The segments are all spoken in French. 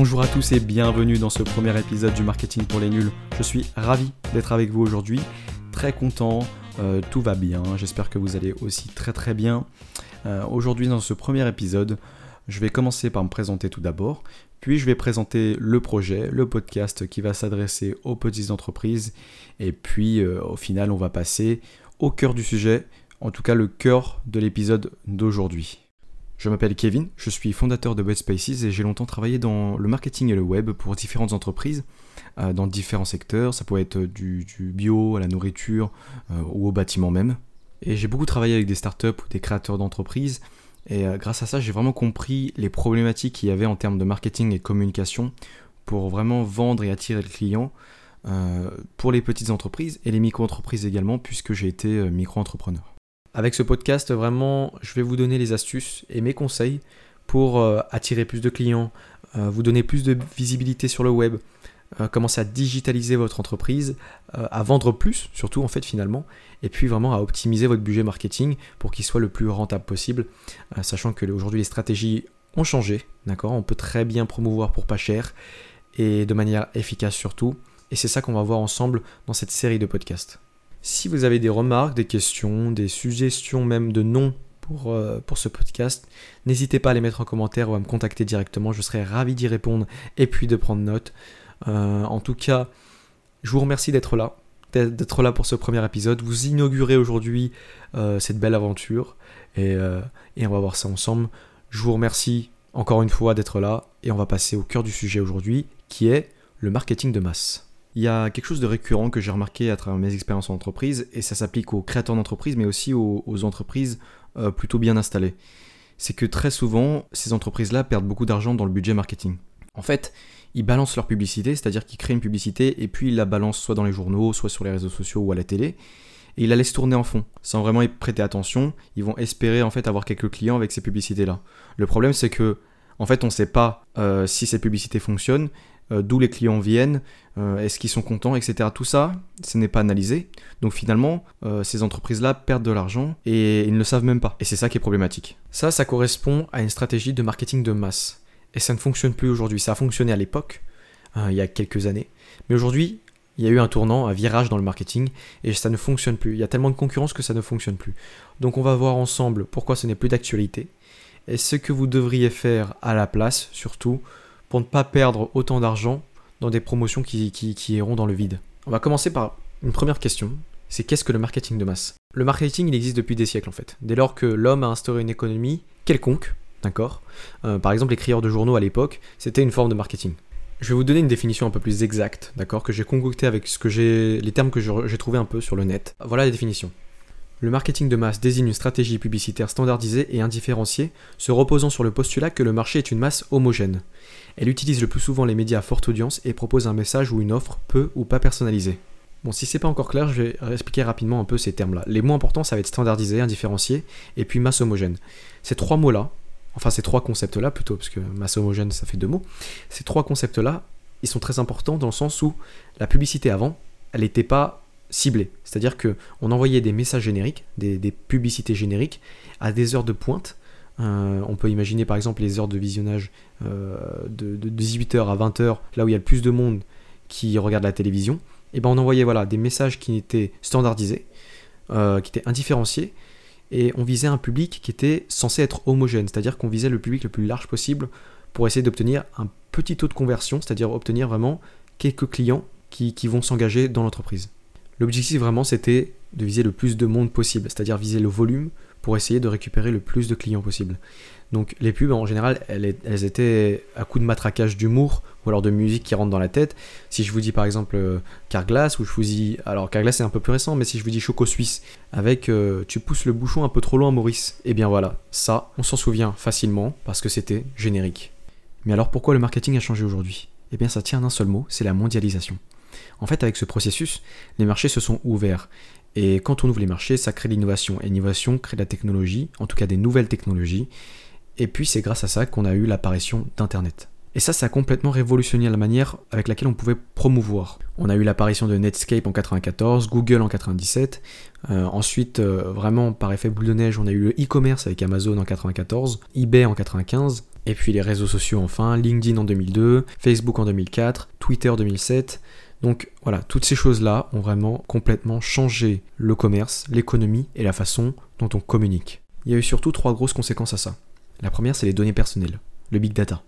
Bonjour à tous et bienvenue dans ce premier épisode du Marketing pour les nuls. Je suis ravi d'être avec vous aujourd'hui, très content, euh, tout va bien, j'espère que vous allez aussi très très bien. Euh, aujourd'hui dans ce premier épisode, je vais commencer par me présenter tout d'abord, puis je vais présenter le projet, le podcast qui va s'adresser aux petites entreprises, et puis euh, au final on va passer au cœur du sujet, en tout cas le cœur de l'épisode d'aujourd'hui. Je m'appelle Kevin, je suis fondateur de Spaces et j'ai longtemps travaillé dans le marketing et le web pour différentes entreprises, euh, dans différents secteurs. Ça peut être du, bio, à la nourriture euh, ou au bâtiment même. Et j'ai beaucoup travaillé avec des startups ou des créateurs d'entreprises. Et euh, grâce à ça, j'ai vraiment compris les problématiques qu'il y avait en termes de marketing et communication pour vraiment vendre et attirer le client pour les petites entreprises et les micro-entreprises également, puisque j'ai été micro-entrepreneur. Avec ce podcast, vraiment, je vais vous donner les astuces et mes conseils pour euh, attirer plus de clients, euh, vous donner plus de visibilité sur le web, euh, commencer à digitaliser votre entreprise, à vendre plus, surtout en fait finalement, et puis vraiment à optimiser votre budget marketing pour qu'il soit le plus rentable possible, sachant que aujourd'hui les stratégies ont changé, d'accord? On peut très bien promouvoir pour pas cher et de manière efficace surtout, et c'est ça qu'on va voir ensemble dans cette série de podcasts. Si vous avez des remarques, des questions, des suggestions même de noms pour, euh, pour ce podcast, n'hésitez pas à les mettre en commentaire ou à me contacter directement, je serai ravi d'y répondre et puis de prendre note. Euh, en tout cas, je vous remercie d'être là, d'être là pour ce premier épisode. Vous inaugurez aujourd'hui euh, cette belle aventure et, et on va voir ça ensemble. Je vous remercie encore une fois d'être là et on va passer au cœur du sujet aujourd'hui qui est le marketing de masse. Il y a quelque chose de récurrent que j'ai remarqué à travers mes expériences en entreprise, et ça s'applique aux créateurs d'entreprise, mais aussi aux, entreprises euh, plutôt bien installées. C'est que très souvent, ces entreprises-là perdent beaucoup d'argent dans le budget marketing. En fait, ils balancent leur publicité, c'est-à-dire qu'ils créent une publicité et puis ils la balancent soit dans les journaux, soit sur les réseaux sociaux ou à la télé, et ils la laissent tourner en fond, sans vraiment y prêter attention. Ils vont espérer en fait avoir quelques clients avec ces publicités-là. Le problème, c'est que en fait, on ne sait pas euh, si ces publicités fonctionnent, euh, d'où les clients viennent, euh, est-ce qu'ils sont contents, etc. Tout ça, ce n'est pas analysé. Donc finalement, euh, ces entreprises-là perdent de l'argent et ils ne le savent même pas. Et c'est ça qui est problématique. Ça, ça correspond à une stratégie de marketing de masse. Et ça ne fonctionne plus aujourd'hui. Ça a fonctionné à l'époque, il y a quelques années. Mais aujourd'hui, il y a eu un tournant, un virage dans le marketing, et ça ne fonctionne plus. Il y a tellement de concurrence que ça ne fonctionne plus. Donc on va voir ensemble pourquoi ce n'est plus d'actualité, et ce que vous devriez faire à la place, surtout, pour ne pas perdre autant d'argent dans des promotions qui, iront dans le vide. On va commencer par une première question, c'est qu'est-ce que le marketing de masse? Le marketing, il existe depuis des siècles en fait. Dès lors que l'homme a instauré une économie quelconque, d'accord? Euh, Par exemple, les de journaux à l'époque, c'était une forme de marketing. Je vais vous donner une définition un peu plus exacte, d'accord Que j'ai concocté avec ce que j'ai, les termes que j'ai trouvés un peu sur le net. Voilà la définition. Le marketing de masse désigne une stratégie publicitaire standardisée et indifférenciée, se reposant sur le postulat que le marché est une masse homogène. Elle utilise le plus souvent les médias à forte audience et propose un message ou une offre peu ou pas personnalisée. Bon, si c'est pas encore clair, je vais expliquer rapidement un peu ces termes-là. Les mots importants, ça va être standardisé, indifférencié, et puis masse homogène. Ces trois mots-là, enfin ces trois concepts-là plutôt, parce que masse homogène, ça fait deux mots, ces trois concepts-là, ils sont très importants dans le sens où la publicité avant, elle n'était pas ciblé. C'est-à-dire que on envoyait des messages génériques, des, publicités génériques à des heures de pointe. Euh, on peut imaginer par exemple les heures de visionnage euh, de, 18h à 20h, là où il y a le plus de monde qui regarde la télévision. Et ben on envoyait voilà, des messages qui étaient standardisés, euh, qui étaient indifférenciés, et on visait un public qui était censé être homogène, c'est-à-dire qu'on visait le public le plus large possible pour essayer d'obtenir un petit taux de conversion, c'est-à-dire obtenir vraiment quelques clients qui vont s'engager dans l'entreprise. L'objectif vraiment c'était de viser le plus de monde possible, c'est-à-dire viser le volume pour essayer de récupérer le plus de clients possible. Donc les pubs en général elles, étaient à coup de matraquage d'humour ou alors de musique qui rentre dans la tête. Si je vous dis par exemple euh, Carglass ou je vous dis alors Carglass c'est un peu plus récent mais si je vous dis Choco Suisse avec euh, tu pousses le bouchon un peu trop loin Maurice, et eh bien voilà, ça on s'en souvient facilement parce que c'était générique. Mais alors pourquoi le marketing a changé aujourd'hui? Eh bien ça tient d'un seul mot, c'est la mondialisation. En fait, avec ce processus, les marchés se sont ouverts. Et quand on ouvre les marchés, ça crée l'innovation. Et l'innovation crée la technologie, en tout cas des nouvelles technologies. Et puis c'est grâce à ça qu'on a eu l'apparition d'Internet. Et ça, ça a complètement révolutionné la manière avec laquelle on pouvait promouvoir. On a eu l'apparition de Netscape en 94, Google en 97. Euh, ensuite, euh, vraiment par effet boule de neige, on a eu le e-commerce avec Amazon en 94, eBay en 95. Et puis les réseaux sociaux enfin, LinkedIn en 2002, Facebook en 2004, Twitter 2007. Donc voilà, toutes ces choses-là ont vraiment complètement changé le commerce, l'économie et la façon dont on communique. Il y a eu surtout trois grosses conséquences à ça. La première, c'est les données personnelles, le big data.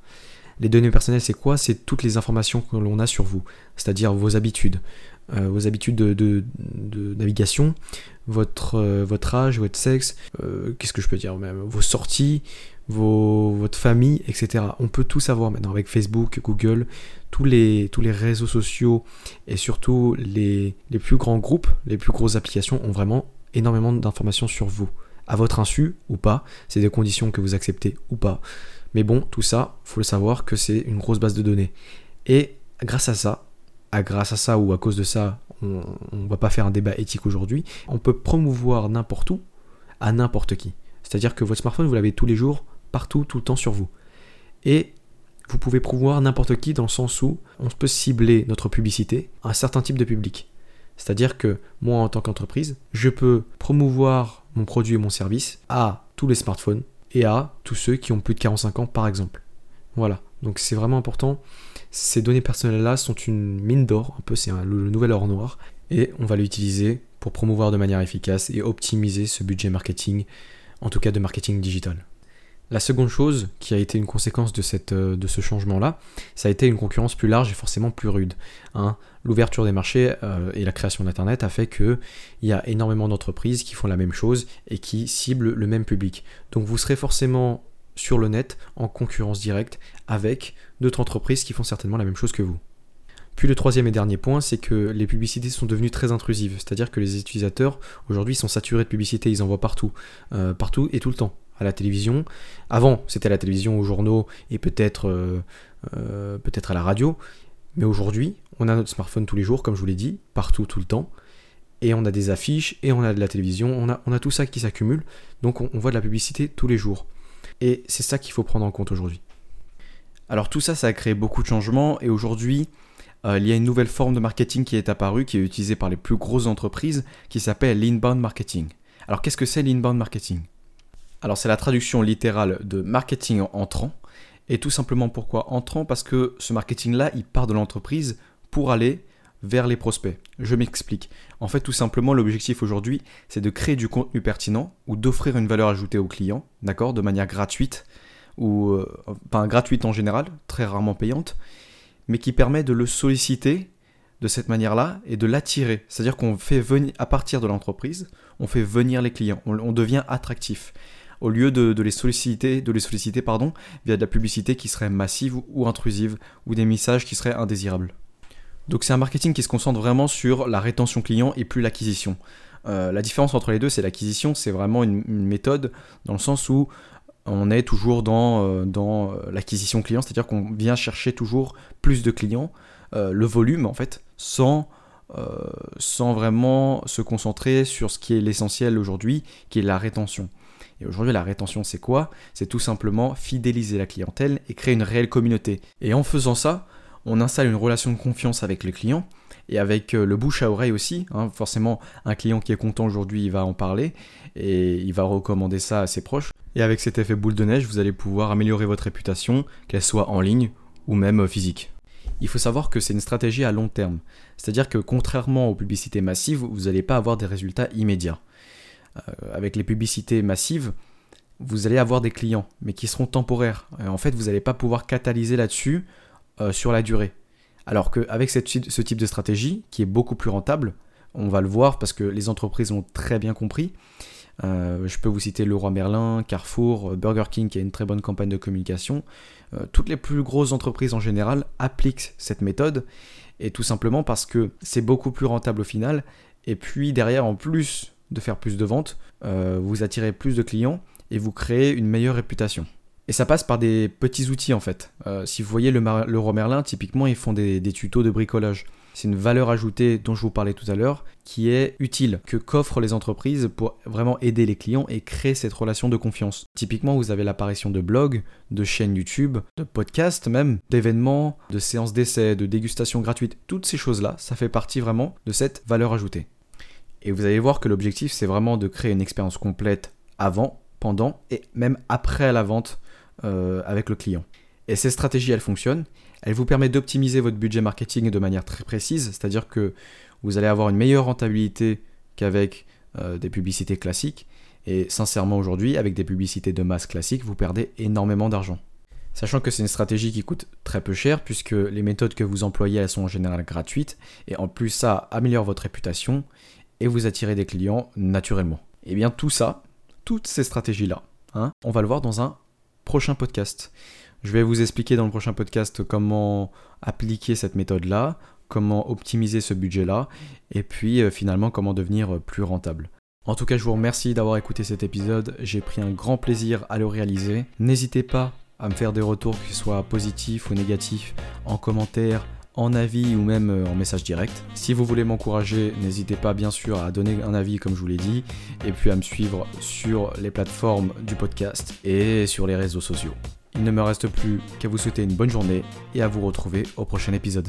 Les données personnelles, c'est quoi? C'est toutes les informations que l'on a sur vous, c'est-à-dire vos habitudes, euh, vos habitudes de, navigation, votre, euh, votre âge, votre sexe, euh, qu'est-ce que je peux dire? Même, vos sorties, votre famille, etc. On peut tout savoir maintenant avec Facebook, Google, tous les, tous les réseaux sociaux et surtout les, les plus grands groupes, les plus grosses applications ont vraiment énormément d'informations sur vous. À votre insu ou pas, c'est des conditions que vous acceptez ou pas. Mais bon, tout ça, faut le savoir que c'est une grosse base de données. Et grâce à ça, à grâce à ça ou à cause de ça, on ne va pas faire un débat éthique aujourd'hui, on peut promouvoir n'importe où à n'importe qui. C'est-à-dire que votre smartphone, vous l'avez tous les jours, partout, tout le temps sur vous. Et vous pouvez promouvoir n'importe qui dans le sens où on peut cibler notre publicité à un certain type de public. C'est-à-dire que moi, en tant qu'entreprise, je peux promouvoir mon produit et mon service à tous les smartphones et à tous ceux qui ont plus de 45 ans, par exemple. Voilà. Donc c'est vraiment important. Ces données personnelles-là sont une mine d'or, un peu, c'est le nouvel or noir, et on va l'utiliser pour promouvoir de manière efficace et optimiser ce budget marketing, en tout cas de marketing digital. La seconde chose qui a été une conséquence euh, de ce changement-là, ça a été une concurrence plus large et forcément plus rude. Hein. L'ouverture des marchés euh, et la création d'Internet a fait qu'il y a énormément d'entreprises qui font la même chose et qui ciblent le même public. Donc vous serez forcément sur le net en concurrence directe avec d'autres entreprises qui font certainement la même chose que vous. Puis le troisième et dernier point, c'est que les publicités sont devenues très intrusives, c'est-à-dire que les utilisateurs aujourd'hui sont saturés de publicités, ils en voient partout, euh, partout et tout le temps à la télévision. Avant, c'était à la télévision, aux journaux et peut-être euh, euh, peut-être à la radio. Mais aujourd'hui, on a notre smartphone tous les jours, comme je vous l'ai dit, partout, tout le temps. Et on a des affiches, et on a de la télévision, on a, on a tout ça qui s'accumule. Donc on, voit de la publicité tous les jours. Et c'est ça qu'il faut prendre en compte aujourd'hui. Alors tout ça, ça a créé beaucoup de changements. Et aujourd'hui, euh, il y a une nouvelle forme de marketing qui est apparue, qui est utilisée par les plus grosses entreprises, qui s'appelle l'inbound marketing. Alors qu'est-ce que c'est l'inbound marketing? Alors c'est la traduction littérale de marketing entrant. Et tout simplement pourquoi entrant? Parce que ce marketing-là, il part de l'entreprise pour aller vers les prospects. Je m'explique. En fait, tout simplement, l'objectif aujourd'hui, c'est de créer du contenu pertinent ou d'offrir une valeur ajoutée aux clients, d'accord, de manière gratuite, ou euh, pas gratuite en général, très rarement payante, mais qui permet de le solliciter de cette manière-là et de l'attirer. C'est-à-dire qu'on fait venir, à partir de l'entreprise, on fait venir les clients, on devient attractif au lieu de, les solliciter, de les solliciter pardon, via de la publicité qui serait massive ou, intrusive, ou des messages qui seraient indésirables. Donc c'est un marketing qui se concentre vraiment sur la rétention client et plus l'acquisition. Euh, la différence entre les deux, c'est l'acquisition, c'est vraiment une, méthode dans le sens où on est toujours dans, euh, dans euh, l'acquisition client, c'est-à-dire qu'on vient chercher toujours plus de clients, le volume en fait, sans, sans vraiment se concentrer sur ce qui est l'essentiel aujourd'hui, qui est la rétention. Et aujourd'hui, la rétention, c'est quoi? C'est tout simplement fidéliser la clientèle et créer une réelle communauté. Et en faisant ça, on installe une relation de confiance avec le client et avec euh, le bouche à oreille aussi. Hein. Forcément, un client qui est content aujourd'hui, il va en parler et il va recommander ça à ses proches. Et avec cet effet boule de neige, vous allez pouvoir améliorer votre réputation, qu'elle soit en ligne ou même physique. Il faut savoir que c'est une stratégie à long terme. C'est-à-dire que contrairement aux publicités massives, vous n'allez pas avoir des résultats immédiats. Euh, avec les publicités massives, vous allez avoir des clients, mais qui seront temporaires. en fait, vous n'allez pas pouvoir catalyser là-dessus euh, sur la durée. Alors qu'avec ce type de stratégie, qui est beaucoup plus rentable, on va le voir parce que les entreprises ont très bien compris. Euh, je peux vous citer Leroy Merlin, Carrefour, Burger King qui a une très bonne campagne de communication. toutes les plus grosses entreprises en général appliquent cette méthode et tout simplement parce que c'est beaucoup plus rentable au final. Et puis derrière, en plus de faire plus de ventes, euh, vous attirez plus de clients et vous créez une meilleure réputation. Et ça passe par des petits outils en fait. Euh, si vous voyez le, le Merlin, typiquement ils font des, tutos de bricolage. C'est une valeur ajoutée dont je vous parlais tout à l'heure qui est utile, que qu'offrent les entreprises pour vraiment aider les clients et créer cette relation de confiance. Typiquement, vous avez l'apparition de blogs, de chaînes YouTube, de podcasts même, d'événements, de séances d'essai, de dégustations gratuites. Toutes ces choses-là, ça fait partie vraiment de cette valeur ajoutée. Et vous allez voir que l'objectif, c'est vraiment de créer une expérience complète avant, pendant et même après la vente euh, avec le client. Et ces stratégies, elles fonctionnent. Elles vous permettent d'optimiser votre budget marketing de manière très précise, c'est-à-dire que vous allez avoir une meilleure rentabilité qu'avec euh, des publicités classiques. Et sincèrement, aujourd'hui, avec des publicités de masse classiques, vous perdez énormément d'argent. Sachant que c'est une stratégie qui coûte très peu cher, puisque les méthodes que vous employez, elles sont en général gratuites, et en plus ça améliore votre réputation, et vous attirez des clients naturellement. Et eh bien tout ça, toutes ces stratégies-là, hein, on va le voir dans un prochain podcast. Je vais vous expliquer dans le prochain podcast comment appliquer cette méthode-là, comment optimiser ce budget-là, et puis euh, finalement comment devenir plus rentable. En tout cas, je vous remercie d'avoir écouté cet épisode, j'ai pris un grand plaisir à le réaliser. N'hésitez pas à me faire des retours, qu'ils soient positifs ou négatifs, en commentaire, en avis ou même euh, en message direct. Si vous voulez m'encourager, n'hésitez pas bien sûr à donner un avis comme je vous l'ai dit, et puis à me suivre sur les plateformes du podcast et sur les réseaux sociaux. Il ne me reste plus qu'à vous souhaiter une bonne journée et à vous retrouver au prochain épisode.